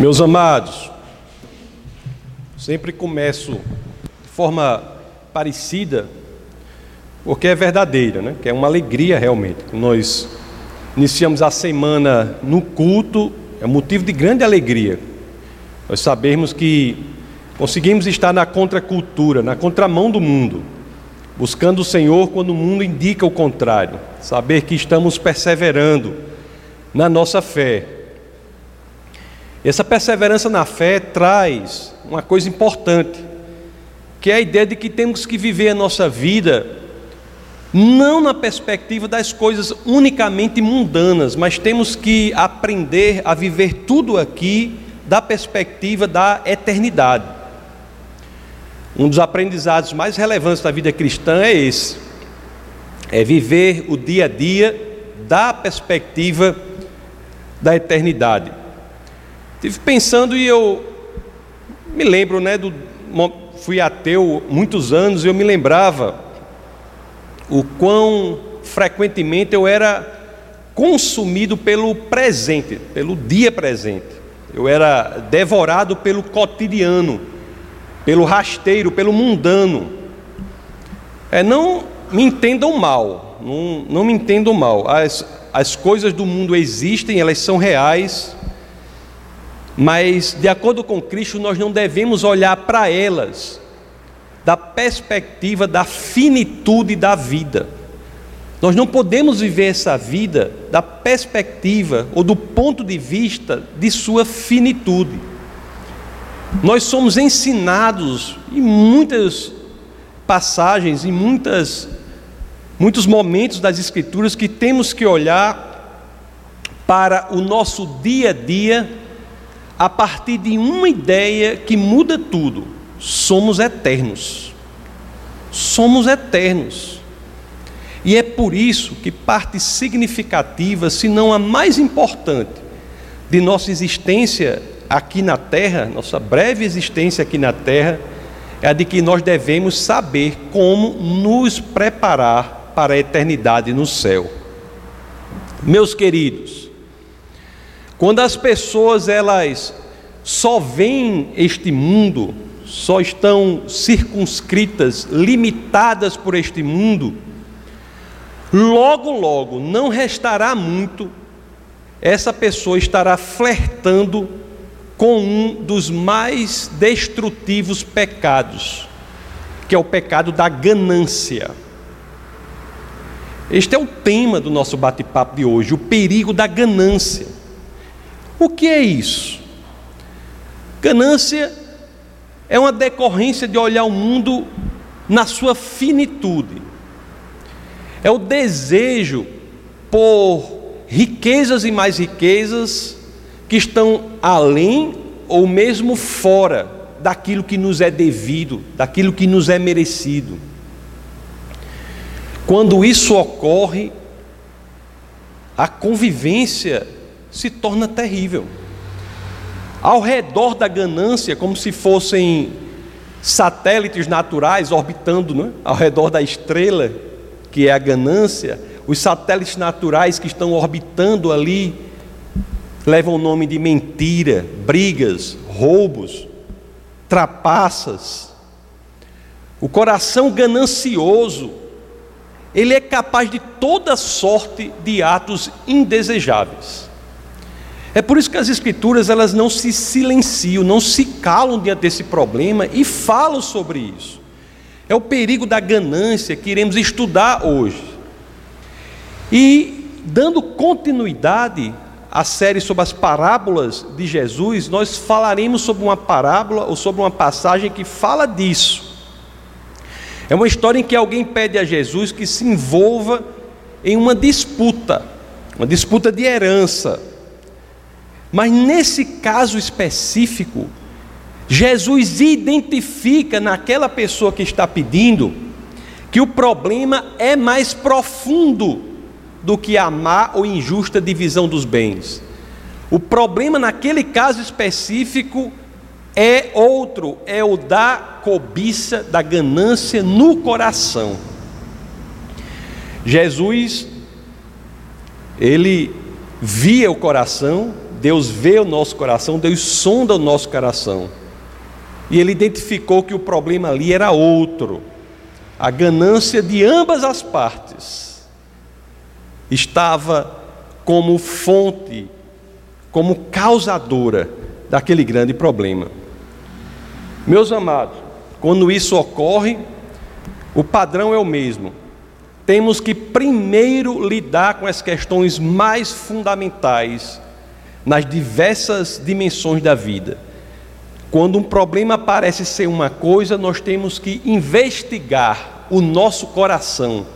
Meus amados, sempre começo de forma parecida, porque é verdadeira, né? que é uma alegria realmente. Nós iniciamos a semana no culto, é motivo de grande alegria. Nós sabemos que conseguimos estar na contracultura, na contramão do mundo, buscando o Senhor quando o mundo indica o contrário, saber que estamos perseverando na nossa fé. Essa perseverança na fé traz uma coisa importante, que é a ideia de que temos que viver a nossa vida não na perspectiva das coisas unicamente mundanas, mas temos que aprender a viver tudo aqui da perspectiva da eternidade. Um dos aprendizados mais relevantes da vida cristã é esse: é viver o dia a dia da perspectiva da eternidade. Estive pensando e eu me lembro, né, do, fui ateu muitos anos e eu me lembrava o quão frequentemente eu era consumido pelo presente, pelo dia presente. Eu era devorado pelo cotidiano, pelo rasteiro, pelo mundano. É, não me entendam mal, não, não me entendam mal. As, as coisas do mundo existem, elas são reais, mas de acordo com Cristo, nós não devemos olhar para elas da perspectiva da finitude da vida. Nós não podemos viver essa vida da perspectiva ou do ponto de vista de sua finitude. Nós somos ensinados em muitas passagens, em muitas, muitos momentos das Escrituras que temos que olhar para o nosso dia a dia a partir de uma ideia que muda tudo somos eternos. Somos eternos. E é por isso que parte significativa, se não a mais importante, de nossa existência aqui na terra, nossa breve existência aqui na terra, é a de que nós devemos saber como nos preparar para a eternidade no céu. Meus queridos, quando as pessoas elas só veem este mundo só estão circunscritas, limitadas por este mundo, logo, logo, não restará muito, essa pessoa estará flertando com um dos mais destrutivos pecados, que é o pecado da ganância. Este é o tema do nosso bate-papo de hoje, o perigo da ganância. O que é isso? Ganância é uma decorrência de olhar o mundo na sua finitude. É o desejo por riquezas e mais riquezas que estão além ou mesmo fora daquilo que nos é devido, daquilo que nos é merecido. Quando isso ocorre, a convivência se torna terrível ao redor da ganância, como se fossem satélites naturais orbitando né? ao redor da estrela, que é a ganância, os satélites naturais que estão orbitando ali levam o nome de mentira, brigas, roubos, trapaças. O coração ganancioso, ele é capaz de toda sorte de atos indesejáveis. É por isso que as escrituras elas não se silenciam, não se calam diante desse problema e falam sobre isso. É o perigo da ganância que iremos estudar hoje. E dando continuidade à série sobre as parábolas de Jesus, nós falaremos sobre uma parábola ou sobre uma passagem que fala disso. É uma história em que alguém pede a Jesus que se envolva em uma disputa, uma disputa de herança mas nesse caso específico, Jesus identifica naquela pessoa que está pedindo que o problema é mais profundo do que a má ou injusta divisão dos bens. O problema naquele caso específico é outro, é o da cobiça, da ganância no coração. Jesus, ele via o coração Deus vê o nosso coração, Deus sonda o nosso coração. E ele identificou que o problema ali era outro. A ganância de ambas as partes estava como fonte, como causadora daquele grande problema. Meus amados, quando isso ocorre, o padrão é o mesmo. Temos que primeiro lidar com as questões mais fundamentais nas diversas dimensões da vida. Quando um problema parece ser uma coisa, nós temos que investigar o nosso coração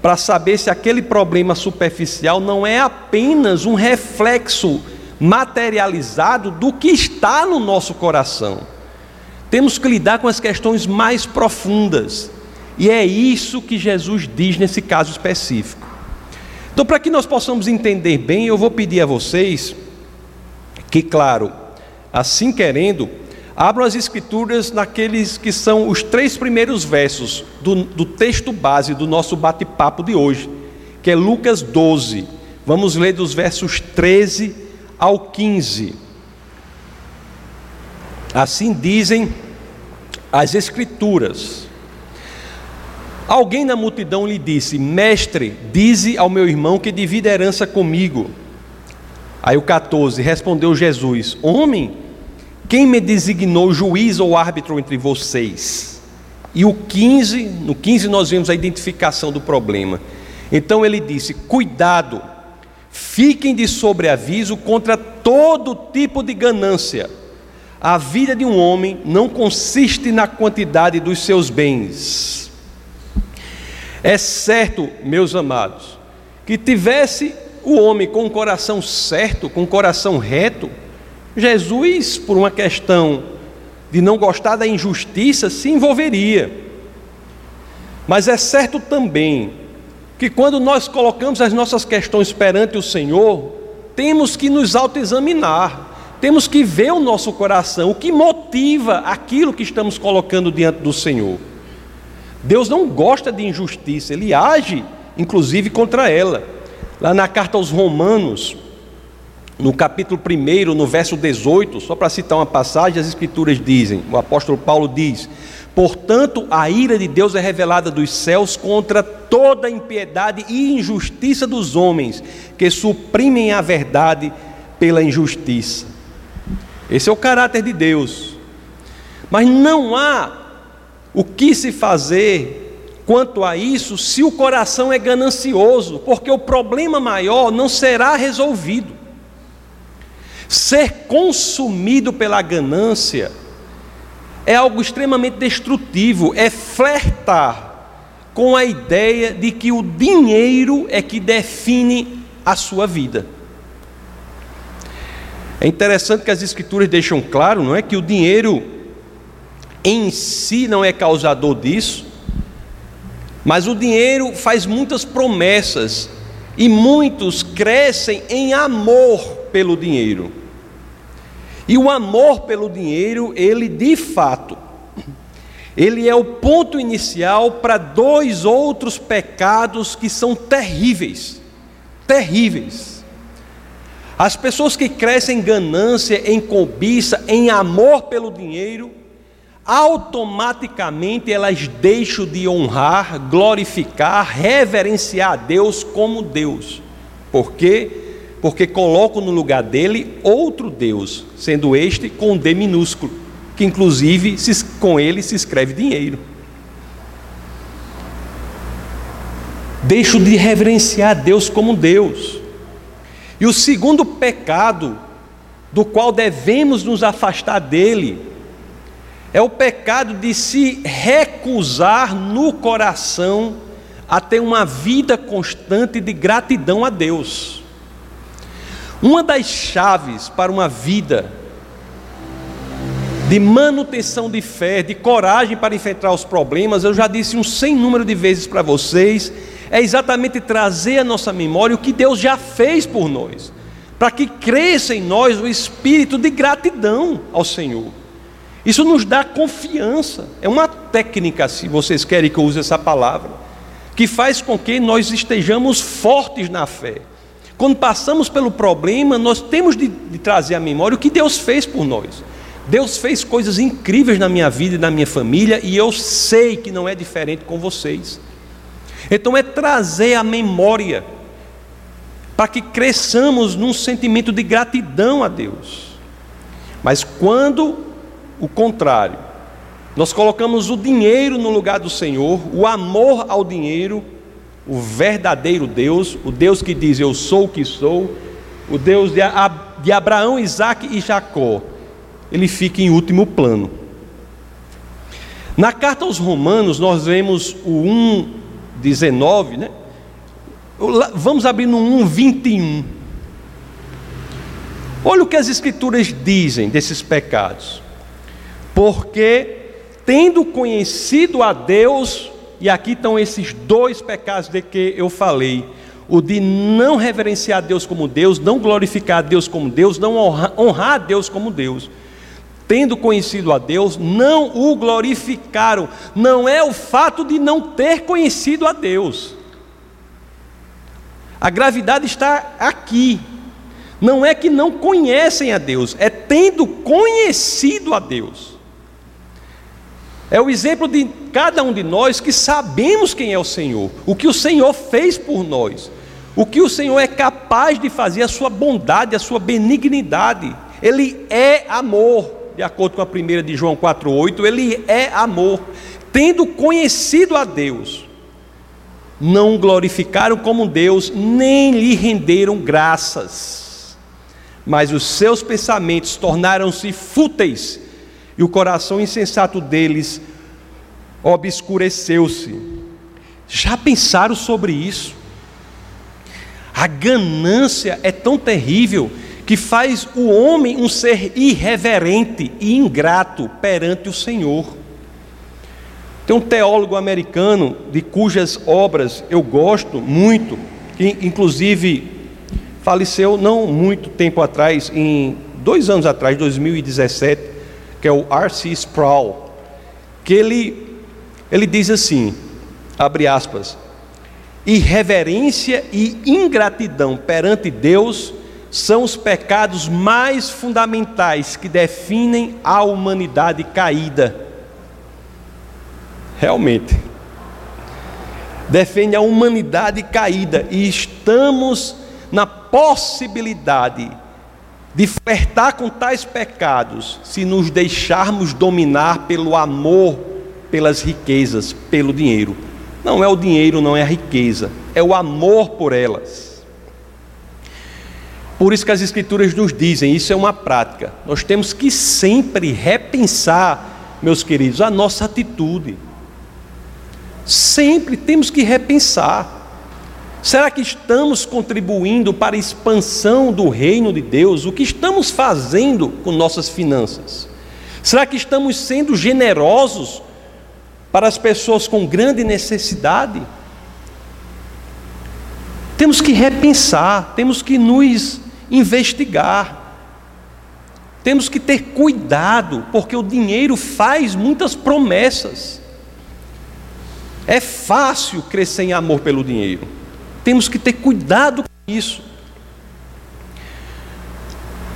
para saber se aquele problema superficial não é apenas um reflexo materializado do que está no nosso coração. Temos que lidar com as questões mais profundas. E é isso que Jesus diz nesse caso específico. Então, para que nós possamos entender bem, eu vou pedir a vocês que, claro, assim querendo, abram as Escrituras naqueles que são os três primeiros versos do, do texto base do nosso bate-papo de hoje, que é Lucas 12. Vamos ler dos versos 13 ao 15. Assim dizem as Escrituras. Alguém na multidão lhe disse: Mestre, dize ao meu irmão que divida herança comigo. Aí o 14 respondeu Jesus: Homem, quem me designou juiz ou árbitro entre vocês? E o 15, no 15 nós vemos a identificação do problema. Então ele disse: Cuidado, fiquem de sobreaviso contra todo tipo de ganância a vida de um homem não consiste na quantidade dos seus bens. É certo, meus amados, que tivesse o homem com o coração certo, com o coração reto, Jesus, por uma questão de não gostar da injustiça, se envolveria. Mas é certo também que quando nós colocamos as nossas questões perante o Senhor, temos que nos autoexaminar. Temos que ver o nosso coração, o que motiva aquilo que estamos colocando diante do Senhor. Deus não gosta de injustiça, ele age, inclusive, contra ela. Lá na carta aos Romanos, no capítulo 1, no verso 18, só para citar uma passagem, as Escrituras dizem: o apóstolo Paulo diz: Portanto, a ira de Deus é revelada dos céus contra toda a impiedade e injustiça dos homens, que suprimem a verdade pela injustiça. Esse é o caráter de Deus. Mas não há o que se fazer quanto a isso se o coração é ganancioso, porque o problema maior não será resolvido. Ser consumido pela ganância é algo extremamente destrutivo, é flertar com a ideia de que o dinheiro é que define a sua vida. É interessante que as escrituras deixam claro, não é que o dinheiro em si não é causador disso, mas o dinheiro faz muitas promessas e muitos crescem em amor pelo dinheiro. E o amor pelo dinheiro, ele de fato, ele é o ponto inicial para dois outros pecados que são terríveis. Terríveis. As pessoas que crescem em ganância, em cobiça, em amor pelo dinheiro, automaticamente elas deixam de honrar, glorificar, reverenciar a Deus como Deus. Por quê? Porque colocam no lugar dele outro Deus, sendo este com D minúsculo, que inclusive com ele se escreve dinheiro. Deixo de reverenciar a Deus como Deus. E o segundo pecado, do qual devemos nos afastar dele, é o pecado de se recusar no coração a ter uma vida constante de gratidão a Deus. Uma das chaves para uma vida de manutenção de fé, de coragem para enfrentar os problemas, eu já disse um sem número de vezes para vocês, é exatamente trazer à nossa memória o que Deus já fez por nós, para que cresça em nós o espírito de gratidão ao Senhor. Isso nos dá confiança, é uma técnica, se vocês querem que eu use essa palavra, que faz com que nós estejamos fortes na fé. quando passamos pelo problema, nós temos de, de trazer à memória o que Deus fez por nós. Deus fez coisas incríveis na minha vida e na minha família, e eu sei que não é diferente com vocês. Então é trazer a memória, para que cresçamos num sentimento de gratidão a Deus. Mas quando o contrário, nós colocamos o dinheiro no lugar do Senhor, o amor ao dinheiro, o verdadeiro Deus, o Deus que diz eu sou o que sou, o Deus de Abraão, Isaac e Jacó, ele fica em último plano. Na carta aos Romanos, nós vemos o 1,19, né? Vamos abrir no 1,21. Olha o que as Escrituras dizem desses pecados. Porque, tendo conhecido a Deus, e aqui estão esses dois pecados de que eu falei: o de não reverenciar Deus como Deus, não glorificar Deus como Deus, não honrar, Deus como Deus tendo conhecido a Deus, não o glorificaram. Não é o fato de não ter conhecido a Deus. A gravidade está aqui. Não é que não conhecem a Deus, é tendo conhecido a Deus. É o exemplo de cada um de nós que sabemos quem é o Senhor, o que o Senhor fez por nós, o que o Senhor é capaz de fazer, a sua bondade, a sua benignidade. Ele é amor de acordo com a primeira de João 4:8, ele é amor. Tendo conhecido a Deus, não glorificaram como Deus, nem lhe renderam graças. Mas os seus pensamentos tornaram-se fúteis, e o coração insensato deles obscureceu-se. Já pensaram sobre isso? A ganância é tão terrível que faz o homem um ser irreverente e ingrato perante o Senhor. Tem um teólogo americano de cujas obras eu gosto muito, que inclusive faleceu não muito tempo atrás, em dois anos atrás, 2017, que é o R.C. Sproul, que ele, ele diz assim, abre aspas, irreverência e ingratidão perante Deus são os pecados mais fundamentais que definem a humanidade caída. Realmente. Defende a humanidade caída e estamos na possibilidade de flertar com tais pecados se nos deixarmos dominar pelo amor pelas riquezas, pelo dinheiro. Não é o dinheiro, não é a riqueza, é o amor por elas. Por isso que as Escrituras nos dizem, isso é uma prática. Nós temos que sempre repensar, meus queridos, a nossa atitude. Sempre temos que repensar. Será que estamos contribuindo para a expansão do reino de Deus? O que estamos fazendo com nossas finanças? Será que estamos sendo generosos para as pessoas com grande necessidade? Temos que repensar, temos que nos investigar. Temos que ter cuidado, porque o dinheiro faz muitas promessas. É fácil crescer em amor pelo dinheiro. Temos que ter cuidado com isso.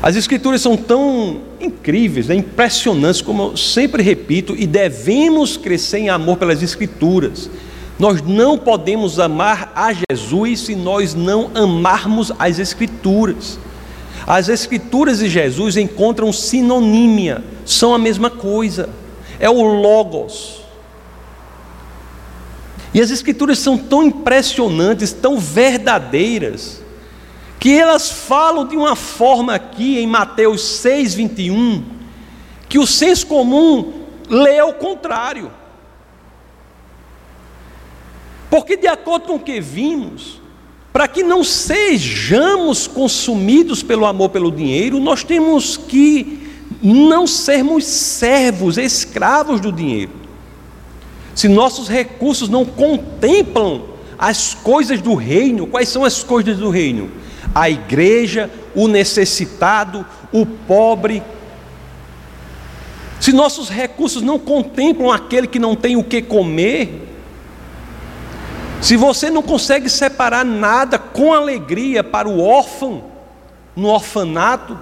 As escrituras são tão incríveis, né, impressionantes, como eu sempre repito, e devemos crescer em amor pelas escrituras. Nós não podemos amar a Jesus se nós não amarmos as Escrituras. As Escrituras e Jesus encontram sinonímia, são a mesma coisa, é o Logos. E as Escrituras são tão impressionantes, tão verdadeiras, que elas falam de uma forma aqui em Mateus 6, 21, que o senso comum lê ao contrário. Porque, de acordo com o que vimos, para que não sejamos consumidos pelo amor pelo dinheiro, nós temos que não sermos servos, escravos do dinheiro. Se nossos recursos não contemplam as coisas do reino, quais são as coisas do reino? A igreja, o necessitado, o pobre. Se nossos recursos não contemplam aquele que não tem o que comer, Se você não consegue separar nada com alegria para o órfão, no orfanato,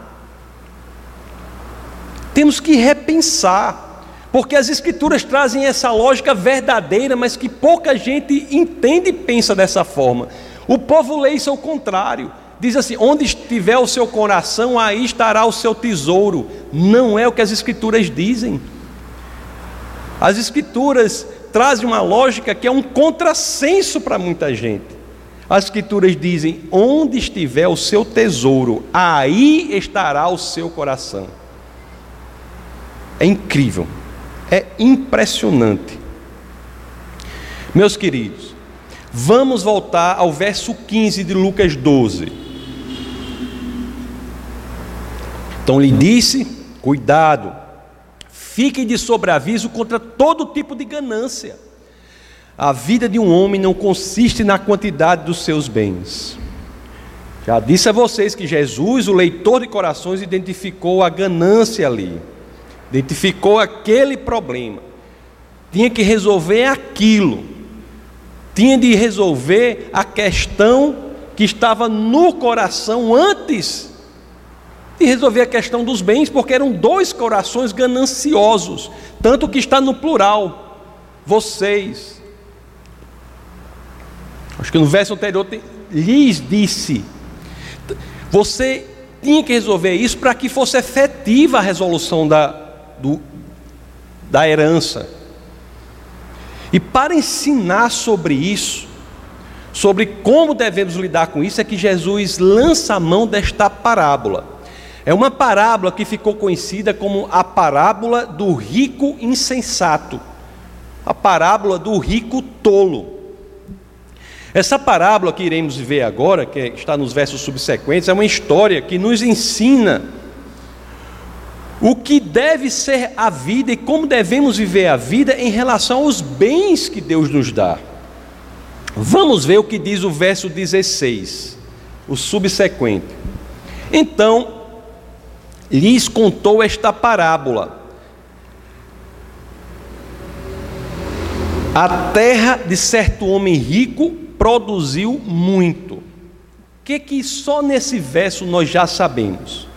temos que repensar, porque as Escrituras trazem essa lógica verdadeira, mas que pouca gente entende e pensa dessa forma. O povo lê isso ao contrário. Diz assim: onde estiver o seu coração, aí estará o seu tesouro. Não é o que as Escrituras dizem. As Escrituras trazem uma lógica que é um contrassenso para muita gente. As Escrituras dizem: onde estiver o seu tesouro, aí estará o seu coração. É incrível, é impressionante. Meus queridos, vamos voltar ao verso 15 de Lucas 12. Então lhe disse: cuidado, Fiquem de sobreaviso contra todo tipo de ganância. A vida de um homem não consiste na quantidade dos seus bens. Já disse a vocês que Jesus, o leitor de corações, identificou a ganância ali, identificou aquele problema, tinha que resolver aquilo, tinha de resolver a questão que estava no coração antes e resolver a questão dos bens, porque eram dois corações gananciosos, tanto que está no plural, vocês. Acho que no verso anterior lhes disse. Você tinha que resolver isso para que fosse efetiva a resolução da, do, da herança. E para ensinar sobre isso, sobre como devemos lidar com isso, é que Jesus lança a mão desta parábola. É uma parábola que ficou conhecida como a parábola do rico insensato, a parábola do rico tolo. Essa parábola que iremos ver agora, que está nos versos subsequentes, é uma história que nos ensina o que deve ser a vida e como devemos viver a vida em relação aos bens que Deus nos dá. Vamos ver o que diz o verso 16, o subsequente. Então, lhes contou esta parábola. A terra de certo homem rico produziu muito. O que que só nesse verso nós já sabemos?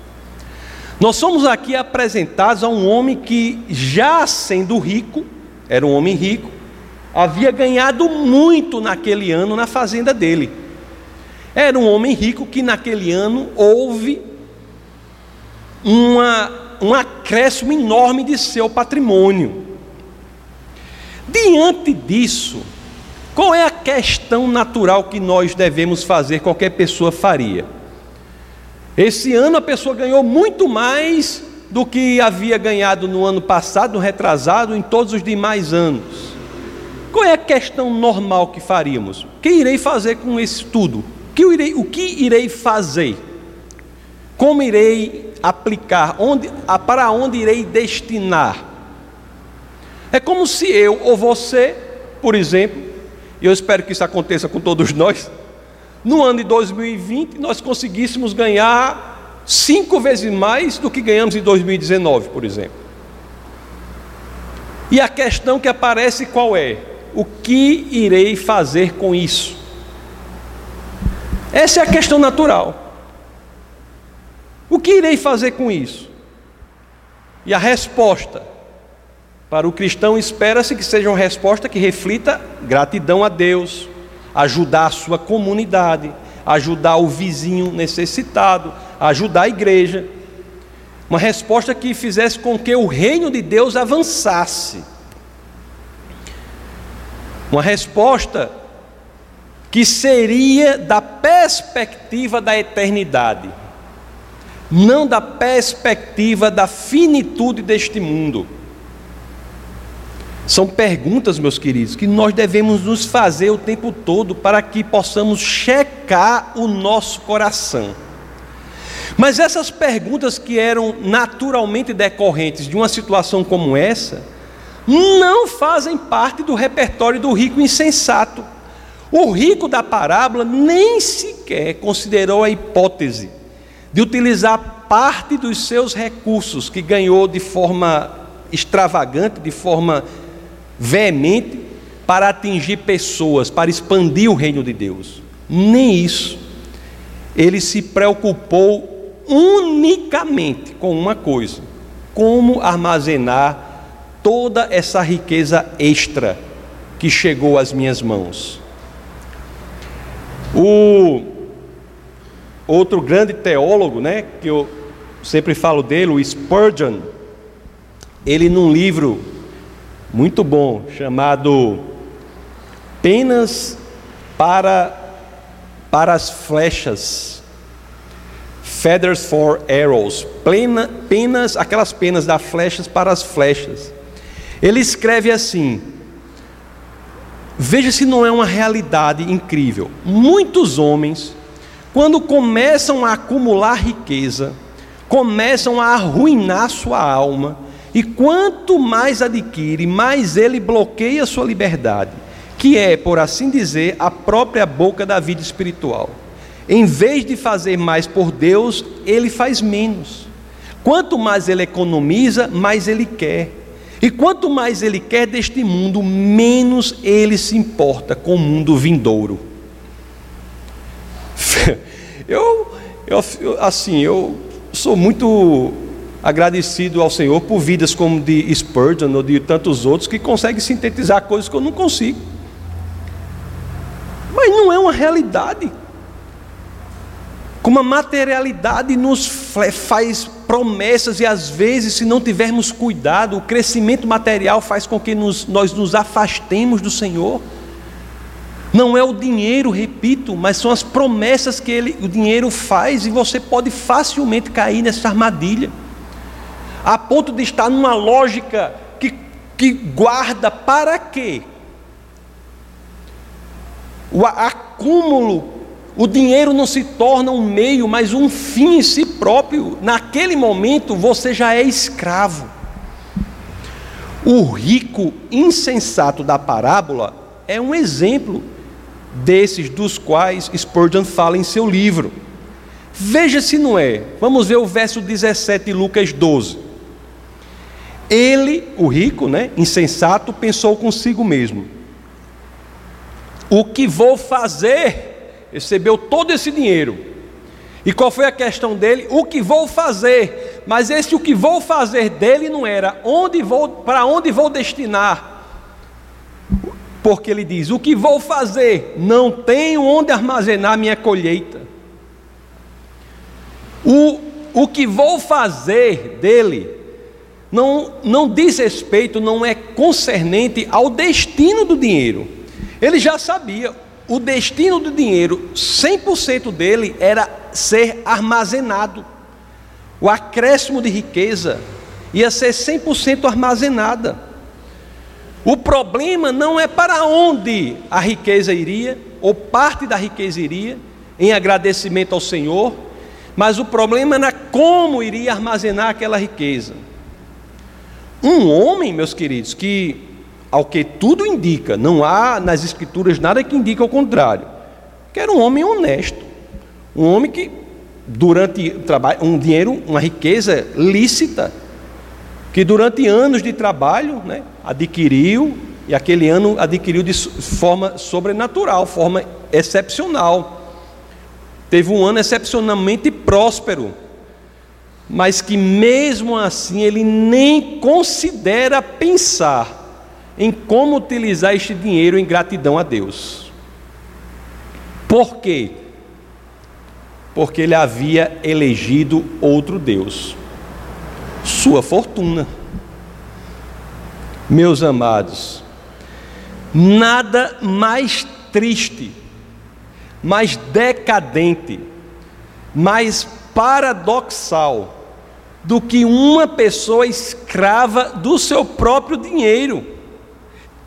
Nós somos aqui apresentados a um homem que, já sendo rico, era um homem rico, havia ganhado muito naquele ano na fazenda dele. Era um homem rico que naquele ano houve uma, um acréscimo enorme de seu patrimônio. Diante disso, qual é a questão natural que nós devemos fazer, qualquer pessoa faria? Esse ano a pessoa ganhou muito mais do que havia ganhado no ano passado, no retrasado, em todos os demais anos. Qual é a questão normal que faríamos? O que irei fazer com isso tudo? O que irei, o que irei fazer? Como irei aplicar? Onde, para onde irei destinar? É como se eu ou você, por exemplo, e eu espero que isso aconteça com todos nós, no ano de 2020 nós conseguíssemos ganhar cinco vezes mais do que ganhamos em 2019, por exemplo. E a questão que aparece qual é? O que irei fazer com isso? Essa é a questão natural. O que irei fazer com isso? E a resposta para o cristão espera-se que seja uma resposta que reflita gratidão a Deus, ajudar a sua comunidade, ajudar o vizinho necessitado, ajudar a igreja. Uma resposta que fizesse com que o reino de Deus avançasse. Uma resposta que seria da perspectiva da eternidade não da perspectiva da finitude deste mundo. São perguntas, meus queridos, que nós devemos nos fazer o tempo todo para que possamos checar o nosso coração. Mas essas perguntas que eram naturalmente decorrentes de uma situação como essa, não fazem parte do repertório do rico insensato. O rico da parábola nem sequer considerou a hipótese de utilizar parte dos seus recursos que ganhou de forma extravagante, de forma veemente, para atingir pessoas, para expandir o reino de Deus. Nem isso. Ele se preocupou unicamente com uma coisa: como armazenar toda essa riqueza extra que chegou às minhas mãos. O outro grande teólogo, né, que eu sempre falo dele, o Spurgeon, ele num livro muito bom chamado Penas para para as flechas, Feathers for Arrows, Plena, penas, aquelas penas das flechas para as flechas. Ele escreve assim: Veja se não é uma realidade incrível. Muitos homens, quando começam a acumular riqueza, começam a arruinar sua alma, e quanto mais adquire, mais ele bloqueia sua liberdade, que é, por assim dizer, a própria boca da vida espiritual. Em vez de fazer mais por Deus, ele faz menos. Quanto mais ele economiza, mais ele quer. E quanto mais ele quer deste mundo, menos ele se importa com o mundo vindouro. Eu, eu assim, eu sou muito agradecido ao Senhor por vidas como de Spurgeon ou de tantos outros que conseguem sintetizar coisas que eu não consigo. Mas não é uma realidade. Como a materialidade nos faz promessas e às vezes, se não tivermos cuidado, o crescimento material faz com que nos, nós nos afastemos do Senhor. Não é o dinheiro, repito, mas são as promessas que ele, o dinheiro faz e você pode facilmente cair nessa armadilha. A ponto de estar numa lógica que, que guarda para quê? O acúmulo o dinheiro não se torna um meio, mas um fim em si próprio. Naquele momento você já é escravo. O rico insensato da parábola é um exemplo desses dos quais Spurgeon fala em seu livro. Veja se não é. Vamos ver o verso 17 de Lucas 12. Ele, o rico, né, insensato, pensou consigo mesmo: O que vou fazer? recebeu todo esse dinheiro. E qual foi a questão dele? O que vou fazer? Mas esse o que vou fazer dele não era onde vou, para onde vou destinar. Porque ele diz: "O que vou fazer? Não tenho onde armazenar minha colheita." O, o que vou fazer dele não, não diz respeito, não é concernente ao destino do dinheiro. Ele já sabia, o destino do dinheiro, 100% dele era ser armazenado. O acréscimo de riqueza ia ser 100% armazenada. O problema não é para onde a riqueza iria, ou parte da riqueza iria, em agradecimento ao Senhor, mas o problema era como iria armazenar aquela riqueza. Um homem, meus queridos, que ao que tudo indica, não há nas escrituras nada que indique o contrário, que era um homem honesto, um homem que durante trabalho, um dinheiro, uma riqueza lícita, que durante anos de trabalho, né, adquiriu e aquele ano adquiriu de forma sobrenatural, forma excepcional. Teve um ano excepcionalmente próspero, mas que mesmo assim ele nem considera pensar em como utilizar este dinheiro em gratidão a Deus. Por quê? Porque ele havia elegido outro Deus, sua fortuna. Meus amados, nada mais triste, mais decadente, mais paradoxal do que uma pessoa escrava do seu próprio dinheiro.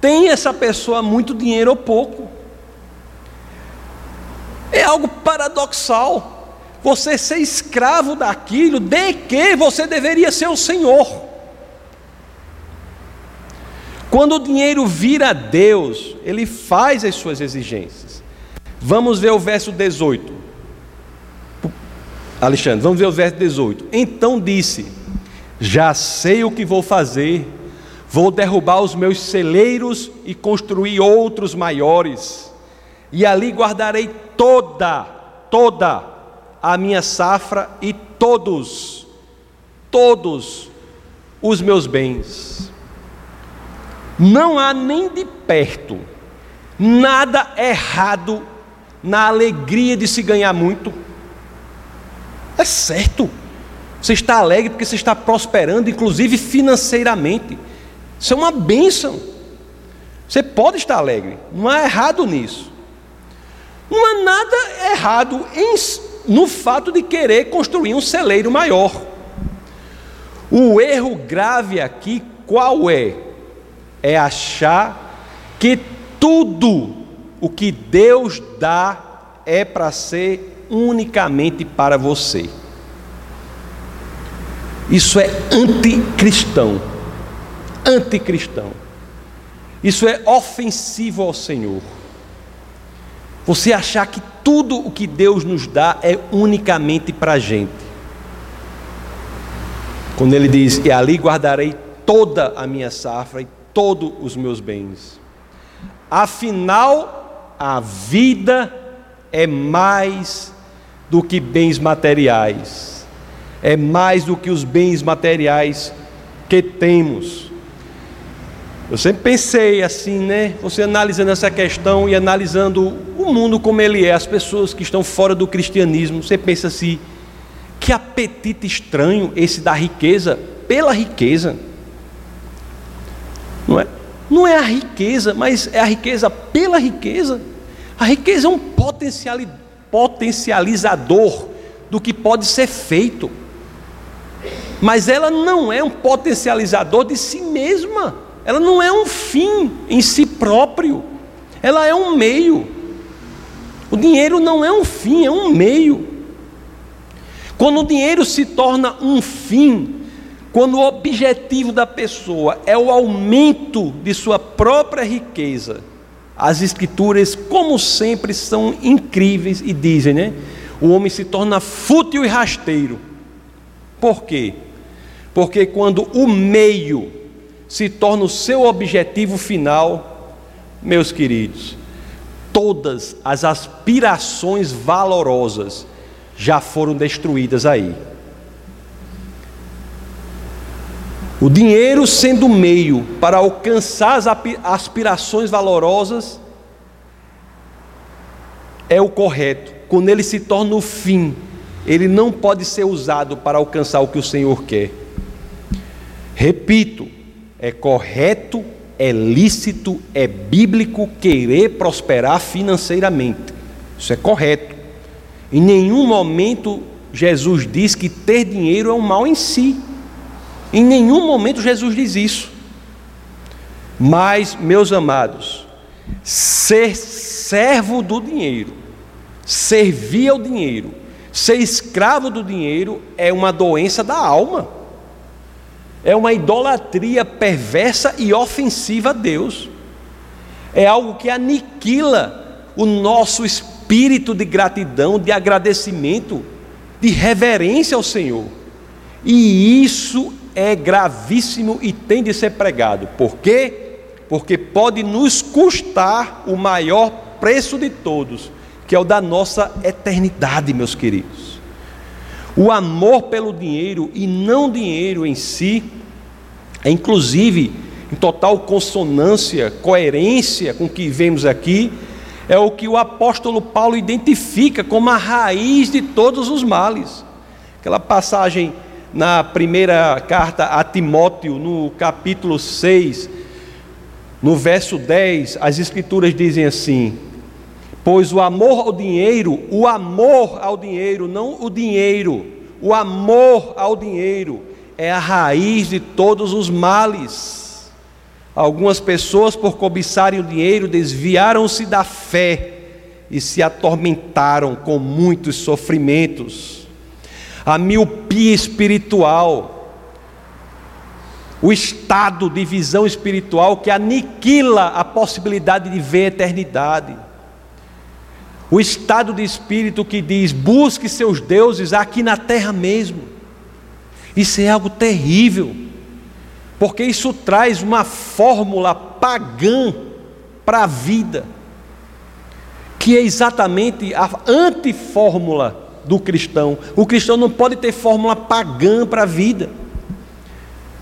Tem essa pessoa muito dinheiro ou pouco? É algo paradoxal. Você ser escravo daquilo de que você deveria ser o Senhor. Quando o dinheiro vira Deus, ele faz as suas exigências. Vamos ver o verso 18. Alexandre, vamos ver o verso 18. Então disse: Já sei o que vou fazer Vou derrubar os meus celeiros e construir outros maiores, e ali guardarei toda, toda a minha safra e todos, todos os meus bens. Não há nem de perto nada errado na alegria de se ganhar muito. É certo. Você está alegre porque você está prosperando, inclusive financeiramente. Isso é uma bênção. Você pode estar alegre, não há errado nisso. Não há nada errado em, no fato de querer construir um celeiro maior. O erro grave aqui, qual é? É achar que tudo o que Deus dá é para ser unicamente para você. Isso é anticristão anticristão. Isso é ofensivo ao Senhor. Você achar que tudo o que Deus nos dá é unicamente para a gente. Quando ele diz: E ali guardarei toda a minha safra e todos os meus bens. Afinal, a vida é mais do que bens materiais, é mais do que os bens materiais que temos. Eu sempre pensei assim, né? Você analisando essa questão e analisando o mundo como ele é, as pessoas que estão fora do cristianismo, você pensa assim: que apetite estranho esse da riqueza pela riqueza. Não é? Não é a riqueza, mas é a riqueza pela riqueza. A riqueza é um potencializador do que pode ser feito, mas ela não é um potencializador de si mesma. Ela não é um fim em si próprio, ela é um meio. O dinheiro não é um fim, é um meio. Quando o dinheiro se torna um fim, quando o objetivo da pessoa é o aumento de sua própria riqueza, as escrituras, como sempre, são incríveis e dizem, né? O homem se torna fútil e rasteiro. Por quê? Porque quando o meio se torna o seu objetivo final, meus queridos, todas as aspirações valorosas já foram destruídas aí. O dinheiro sendo meio para alcançar as aspirações valorosas é o correto. Quando ele se torna o fim, ele não pode ser usado para alcançar o que o Senhor quer. Repito, é correto, é lícito, é bíblico querer prosperar financeiramente. Isso é correto. Em nenhum momento Jesus diz que ter dinheiro é um mal em si. Em nenhum momento Jesus diz isso. Mas, meus amados, ser servo do dinheiro, servir ao dinheiro, ser escravo do dinheiro é uma doença da alma é uma idolatria perversa e ofensiva a Deus. É algo que aniquila o nosso espírito de gratidão, de agradecimento, de reverência ao Senhor. E isso é gravíssimo e tem de ser pregado. Por quê? Porque pode nos custar o maior preço de todos, que é o da nossa eternidade, meus queridos. O amor pelo dinheiro e não dinheiro em si é inclusive em total consonância, coerência com o que vemos aqui, é o que o apóstolo Paulo identifica como a raiz de todos os males. Aquela passagem na primeira carta a Timóteo, no capítulo 6, no verso 10, as escrituras dizem assim: Pois o amor ao dinheiro, o amor ao dinheiro, não o dinheiro, o amor ao dinheiro é a raiz de todos os males. Algumas pessoas, por cobiçarem o dinheiro, desviaram-se da fé e se atormentaram com muitos sofrimentos. A miopia espiritual, o estado de visão espiritual que aniquila a possibilidade de ver a eternidade o estado de espírito que diz: busque seus deuses aqui na terra mesmo. Isso é algo terrível. porque isso traz uma fórmula pagã para a vida, que é exatamente a antifórmula do cristão. O cristão não pode ter fórmula pagã para a vida.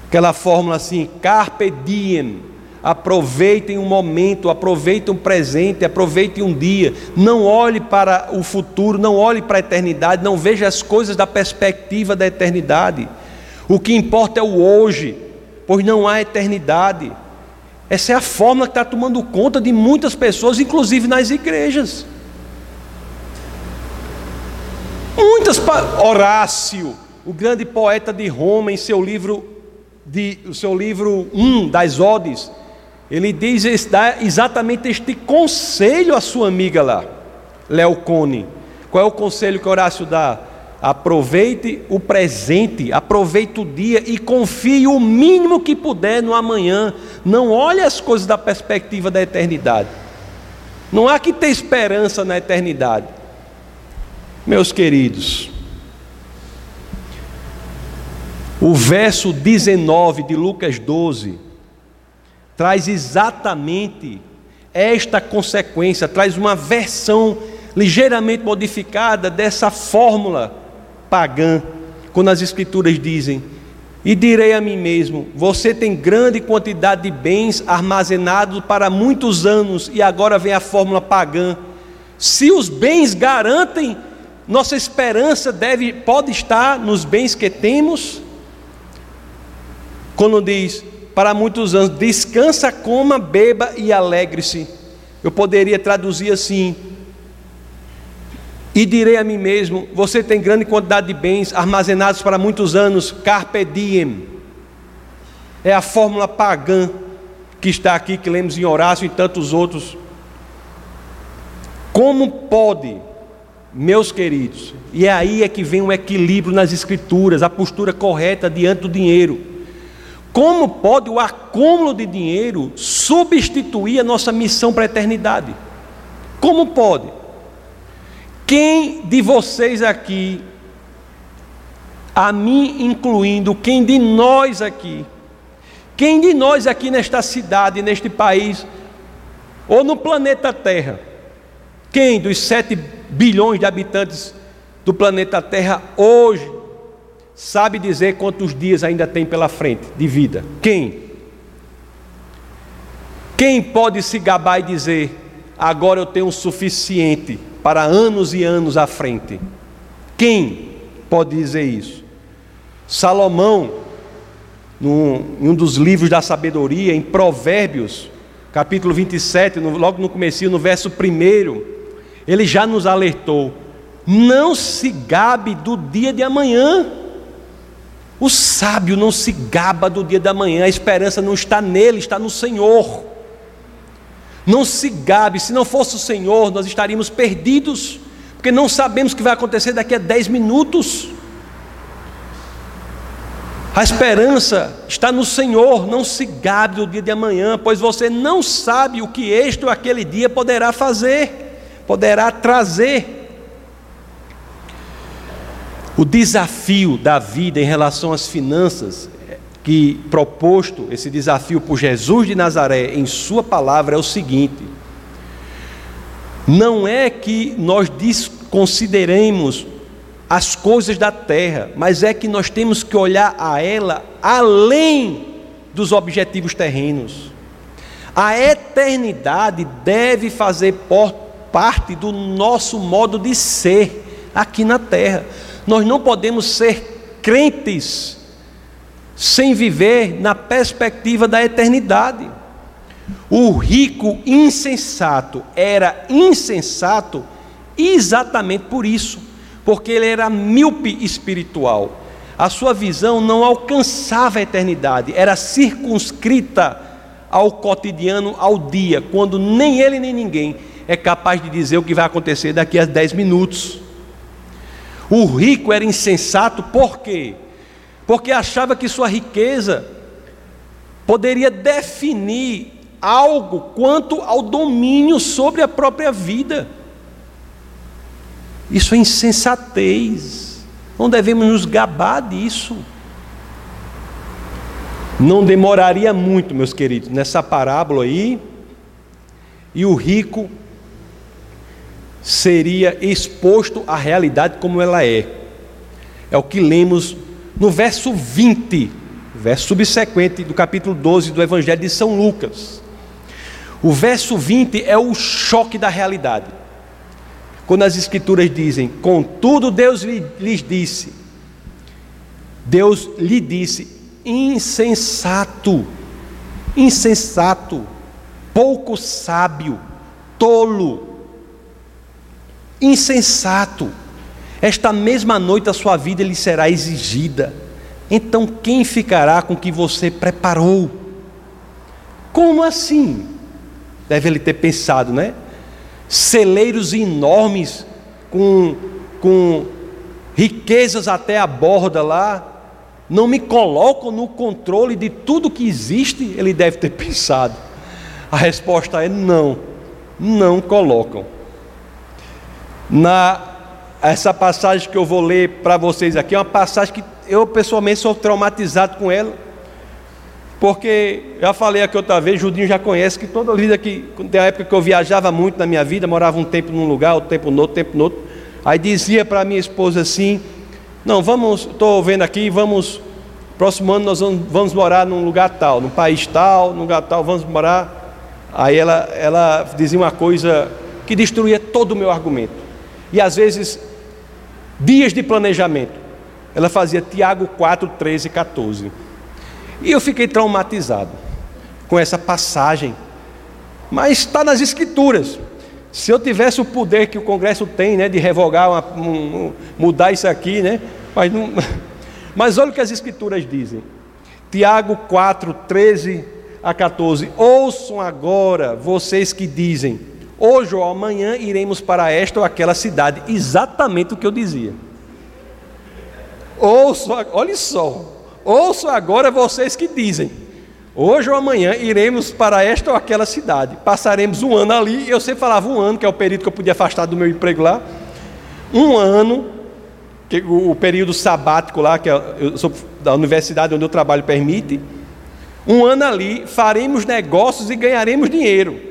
Aquela fórmula assim, carpe diem, aproveitem um momento, aproveitem um presente, aproveitem um dia. Não olhe para o futuro, não olhe para a eternidade, não veja as coisas da perspectiva da eternidade. O que importa é o hoje, pois não há eternidade. Essa é a fórmula que está tomando conta de muitas pessoas, inclusive nas igrejas. Muitas Horácio, o grande poeta de Roma, em seu livro de o seu livro 1 um, das Odes, ele diz dá exatamente este conselho à sua amiga lá, Leocone. Qual é o conselho que Horácio dá? Aproveite o presente, aproveite o dia e confie o mínimo que puder no amanhã. Não olhe as coisas da perspectiva da eternidade. Não há que ter esperança na eternidade. Meus queridos, o verso 19 de Lucas 12 traz exatamente esta consequência, traz uma versão ligeiramente modificada dessa fórmula pagã, quando as Escrituras dizem: E direi a mim mesmo: Você tem grande quantidade de bens armazenados para muitos anos, e agora vem a fórmula pagã. Se os bens garantem nossa esperança deve, pode estar nos bens que temos. Quando diz, para muitos anos, descansa, coma, beba e alegre-se. Eu poderia traduzir assim: e direi a mim mesmo: você tem grande quantidade de bens armazenados para muitos anos, carpe diem. É a fórmula pagã que está aqui, que lemos em Horácio e tantos outros. Como pode meus queridos, e é aí é que vem o equilíbrio nas escrituras, a postura correta diante do dinheiro. Como pode o acúmulo de dinheiro substituir a nossa missão para a eternidade? Como pode? Quem de vocês aqui, a mim incluindo, quem de nós aqui, quem de nós aqui nesta cidade, neste país, ou no planeta Terra, quem dos sete bilhões de habitantes do planeta Terra hoje sabe dizer quantos dias ainda tem pela frente de vida? Quem? Quem pode se gabar e dizer, agora eu tenho o suficiente para anos e anos à frente? Quem pode dizer isso? Salomão, num, em um dos livros da sabedoria, em Provérbios, capítulo 27, no, logo no começo, no verso 1, ele já nos alertou: não se gabe do dia de amanhã. O sábio não se gaba do dia da manhã, a esperança não está nele, está no Senhor. Não se gabe, se não fosse o Senhor, nós estaríamos perdidos, porque não sabemos o que vai acontecer daqui a dez minutos. A esperança está no Senhor, não se gabe do dia de amanhã, pois você não sabe o que este ou aquele dia poderá fazer poderá trazer. O desafio da vida em relação às finanças, que proposto esse desafio por Jesus de Nazaré em Sua palavra, é o seguinte: não é que nós desconsideremos as coisas da terra, mas é que nós temos que olhar a ela além dos objetivos terrenos. A eternidade deve fazer parte do nosso modo de ser aqui na terra. Nós não podemos ser crentes sem viver na perspectiva da eternidade. O rico insensato era insensato exatamente por isso, porque ele era míope espiritual. A sua visão não alcançava a eternidade, era circunscrita ao cotidiano, ao dia, quando nem ele nem ninguém é capaz de dizer o que vai acontecer daqui a 10 minutos. O rico era insensato, por quê? Porque achava que sua riqueza poderia definir algo quanto ao domínio sobre a própria vida. Isso é insensatez. Não devemos nos gabar disso. Não demoraria muito, meus queridos, nessa parábola aí, e o rico seria exposto à realidade como ela é. É o que lemos no verso 20, verso subsequente do capítulo 12 do Evangelho de São Lucas. O verso 20 é o choque da realidade. Quando as Escrituras dizem: Contudo, Deus lhes disse, Deus lhe disse, insensato, insensato, pouco sábio, tolo, insensato. Esta mesma noite a sua vida lhe será exigida. Então quem ficará com o que você preparou? Como assim? Deve ele ter pensado, né? Celeiros enormes, com, com riquezas até a borda lá, não me colocam no controle de tudo que existe? Ele deve ter pensado. A resposta é não, não colocam. Na essa passagem que eu vou ler para vocês aqui é uma passagem que eu pessoalmente sou traumatizado com ela. Porque já falei aqui outra vez, Judinho já conhece que toda vida que tem a época que eu viajava muito na minha vida, morava um tempo num lugar, outro tempo no outro, tempo no outro. Aí dizia para minha esposa assim: "Não, vamos, estou vendo aqui, vamos próximo ano nós vamos, vamos, morar num lugar tal, num país tal, num lugar tal, vamos morar". Aí ela ela dizia uma coisa que destruía todo o meu argumento. E às vezes dias de planejamento. Ela fazia Tiago 4, 13 e 14. E eu fiquei traumatizado com essa passagem. Mas está nas escrituras. Se eu tivesse o poder que o Congresso tem, né, de revogar, uma, um, mudar isso aqui, né, mas, não, mas olha o que as escrituras dizem. Tiago 4, 13 a 14. Ouçam agora vocês que dizem: hoje ou amanhã iremos para esta ou aquela cidade. Exatamente o que eu dizia. Ouçam, olha só. Ouçam agora vocês que dizem: hoje ou amanhã iremos para esta ou aquela cidade, passaremos um ano ali. Eu sempre falava um ano, que é o período que eu podia afastar do meu emprego lá. Um ano, que o, período sabático lá, que é, eu sou da universidade onde eu trabalho permite. Um ano ali, faremos negócios e ganharemos dinheiro.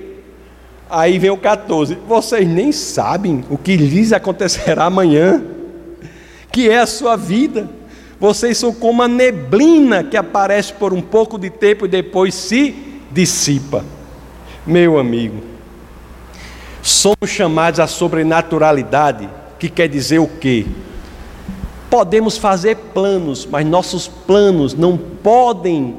Aí vem o 14. Vocês nem sabem o que lhes acontecerá amanhã, que é a sua vida. Vocês são como a neblina que aparece por um pouco de tempo e depois se dissipa. Meu amigo, somos chamados à sobrenaturalidade, que quer dizer o quê? Podemos fazer planos, mas nossos planos não podem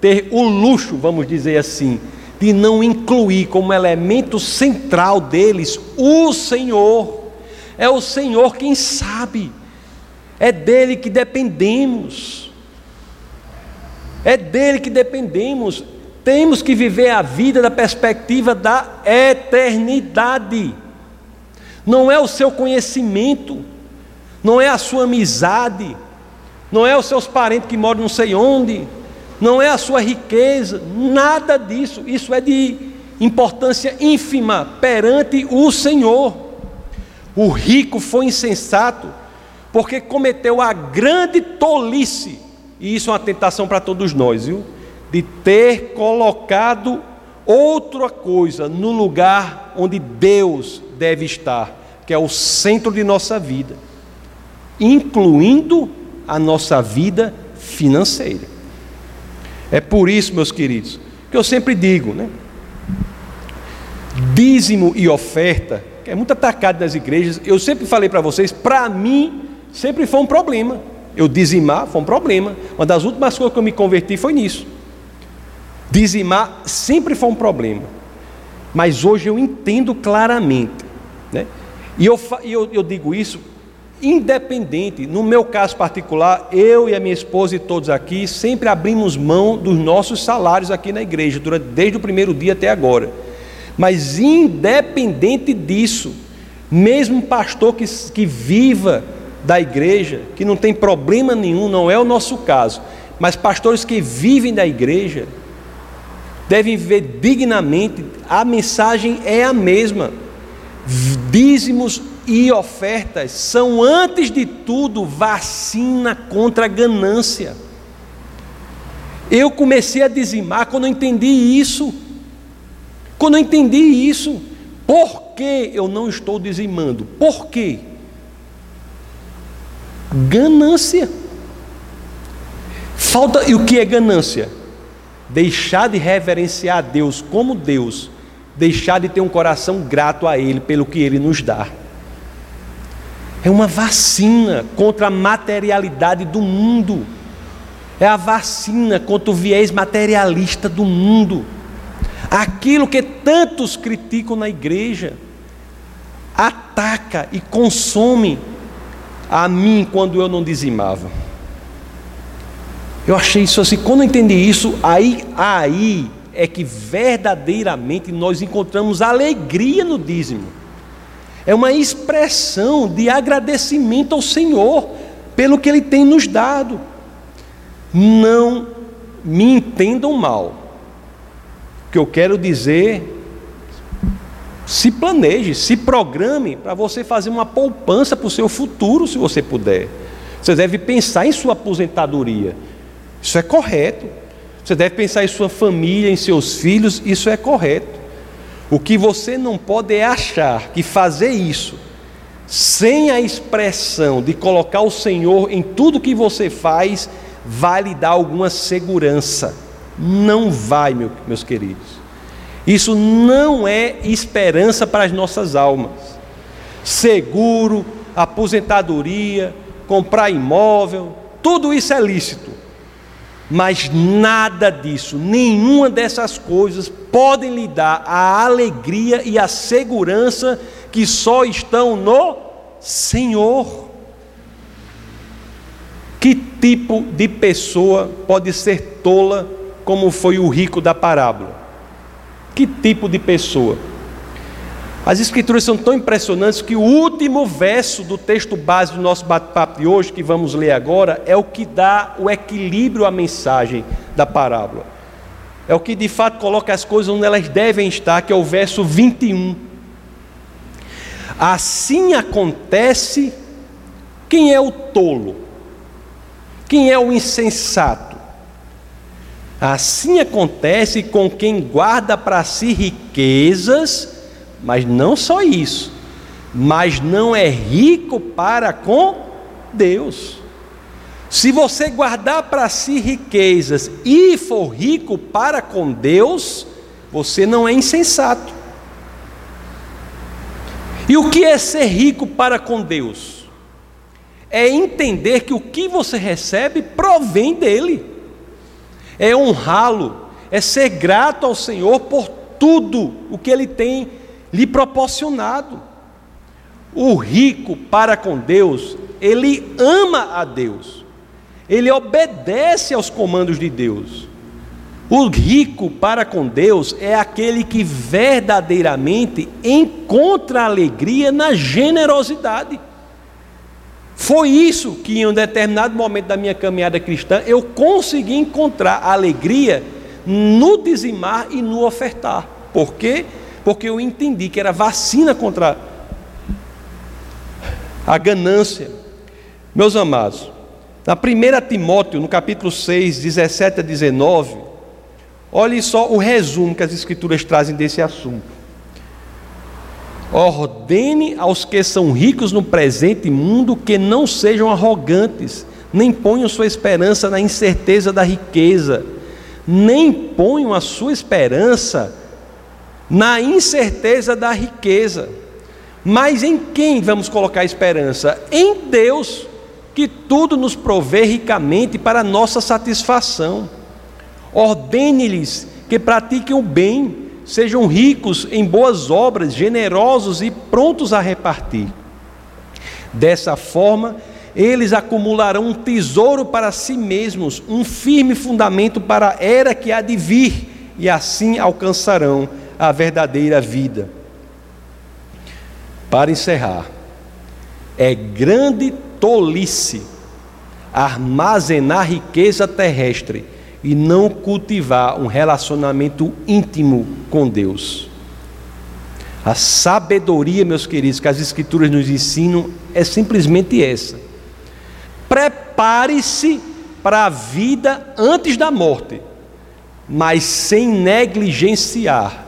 ter o luxo, vamos dizer assim, de não incluir como elemento central deles o Senhor. É o Senhor quem sabe. É dele que dependemos. É dele que dependemos. Temos que viver a vida da perspectiva da eternidade. Não é o seu conhecimento, não é a sua amizade, não é os seus parentes que moram não sei onde, não é a sua riqueza, nada disso. Isso é de importância ínfima perante o Senhor. O rico foi insensato porque cometeu a grande tolice, e isso é uma tentação para todos nós, viu? De ter colocado outra coisa no lugar onde Deus deve estar, que é o centro de nossa vida, incluindo a nossa vida financeira. É por isso, meus queridos, que eu sempre digo, né? Dízimo e oferta, que é muito atacado nas igrejas, eu sempre falei para vocês, para mim sempre foi um problema. Eu dizimar foi um problema. Uma das últimas coisas que eu me converti foi nisso. Dizimar sempre foi um problema. Mas hoje eu entendo claramente. Né? E eu, eu, eu digo isso independente. No meu caso particular, eu e a minha esposa e todos aqui sempre abrimos mão dos nossos salários aqui na igreja, durante, desde o primeiro dia até agora. Mas independente disso, mesmo pastor que, que viva da igreja, que não tem problema nenhum, não é o nosso caso, mas pastores que vivem da igreja, devem viver dignamente, a mensagem é a mesma. Dízimos e ofertas são, antes de tudo, vacina contra a ganância. Eu comecei a dizimar quando eu entendi isso. Quando eu entendi isso, por que eu não estou dizimando? Por quê? Ganância. Falta. E o que é ganância? Deixar de reverenciar a Deus como Deus, deixar de ter um coração grato a Ele pelo que Ele nos dá. É uma vacina contra a materialidade do mundo. É a vacina contra o viés materialista do mundo. Aquilo que tantos criticam na igreja, ataca e consome a mim quando eu não dizimava. Eu achei isso assim, quando eu entendi isso, aí, aí é que verdadeiramente nós encontramos alegria no dízimo. É uma expressão de agradecimento ao Senhor pelo que Ele tem nos dado. Não me entendam mal. O que eu quero dizer, se planeje, se programe para você fazer uma poupança para o seu futuro, se você puder. Você deve pensar em sua aposentadoria. Isso é correto. Você deve pensar em sua família, em seus filhos, isso é correto. O que você não pode é achar que fazer isso sem a expressão de colocar o Senhor em tudo que você faz vai lhe dar alguma segurança. Não vai, meus queridos. Isso não é esperança para as nossas almas. Seguro, aposentadoria, comprar imóvel, tudo isso é lícito. Mas nada disso, nenhuma dessas coisas podem lhe dar a alegria e a segurança que só estão no Senhor. Que tipo de pessoa pode ser tola como foi o rico da parábola? Que tipo de pessoa? As escrituras são tão impressionantes que o último verso do texto base do nosso bate-papo de hoje, que vamos ler agora, é o que dá o equilíbrio à mensagem da parábola. É o que de fato coloca as coisas onde elas devem estar, que é o verso 21. Assim acontece quem é o tolo? Quem é o insensato? Assim acontece com quem guarda para si riquezas mas não só isso, mas não é rico para com Deus. Se você guardar para si riquezas e for rico para com Deus, você não é insensato. E o que é ser rico para com Deus? É entender que o que você recebe provém dele, é honrá-lo, é ser grato ao Senhor por tudo o que ele tem lhe proporcionado. O rico para com Deus, ele ama a Deus, ele obedece aos comandos de Deus. O rico para com Deus é aquele que verdadeiramente encontra alegria na generosidade. Foi isso que em um determinado momento da minha caminhada cristã eu consegui encontrar alegria no dizimar e no ofertar. Por quê? Porque eu entendi que era vacina contra a ganância. Meus amados, na 1 Timóteo, no capítulo 6, 17 a 19, olhe só o resumo que as Escrituras trazem desse assunto. Ordene aos que são ricos no presente mundo que não sejam arrogantes, nem ponham sua esperança na incerteza da riqueza, nem ponham a sua esperança na incerteza da riqueza. Mas em quem vamos colocar esperança? Em Deus, que tudo nos provê ricamente para nossa satisfação. Ordene-lhes que pratiquem o bem, sejam ricos em boas obras, generosos e prontos a repartir. Dessa forma, eles acumularão um tesouro para si mesmos, um firme fundamento para a era que há de vir, e assim alcançarão a verdadeira vida. Para encerrar, é grande tolice armazenar riqueza terrestre e não cultivar um relacionamento íntimo com Deus. A sabedoria, meus queridos, que as Escrituras nos ensinam é simplesmente essa. Prepare-se para a vida antes da morte, mas sem negligenciar